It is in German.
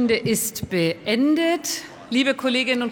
Stunde ist beendet. Liebe Kolleginnen und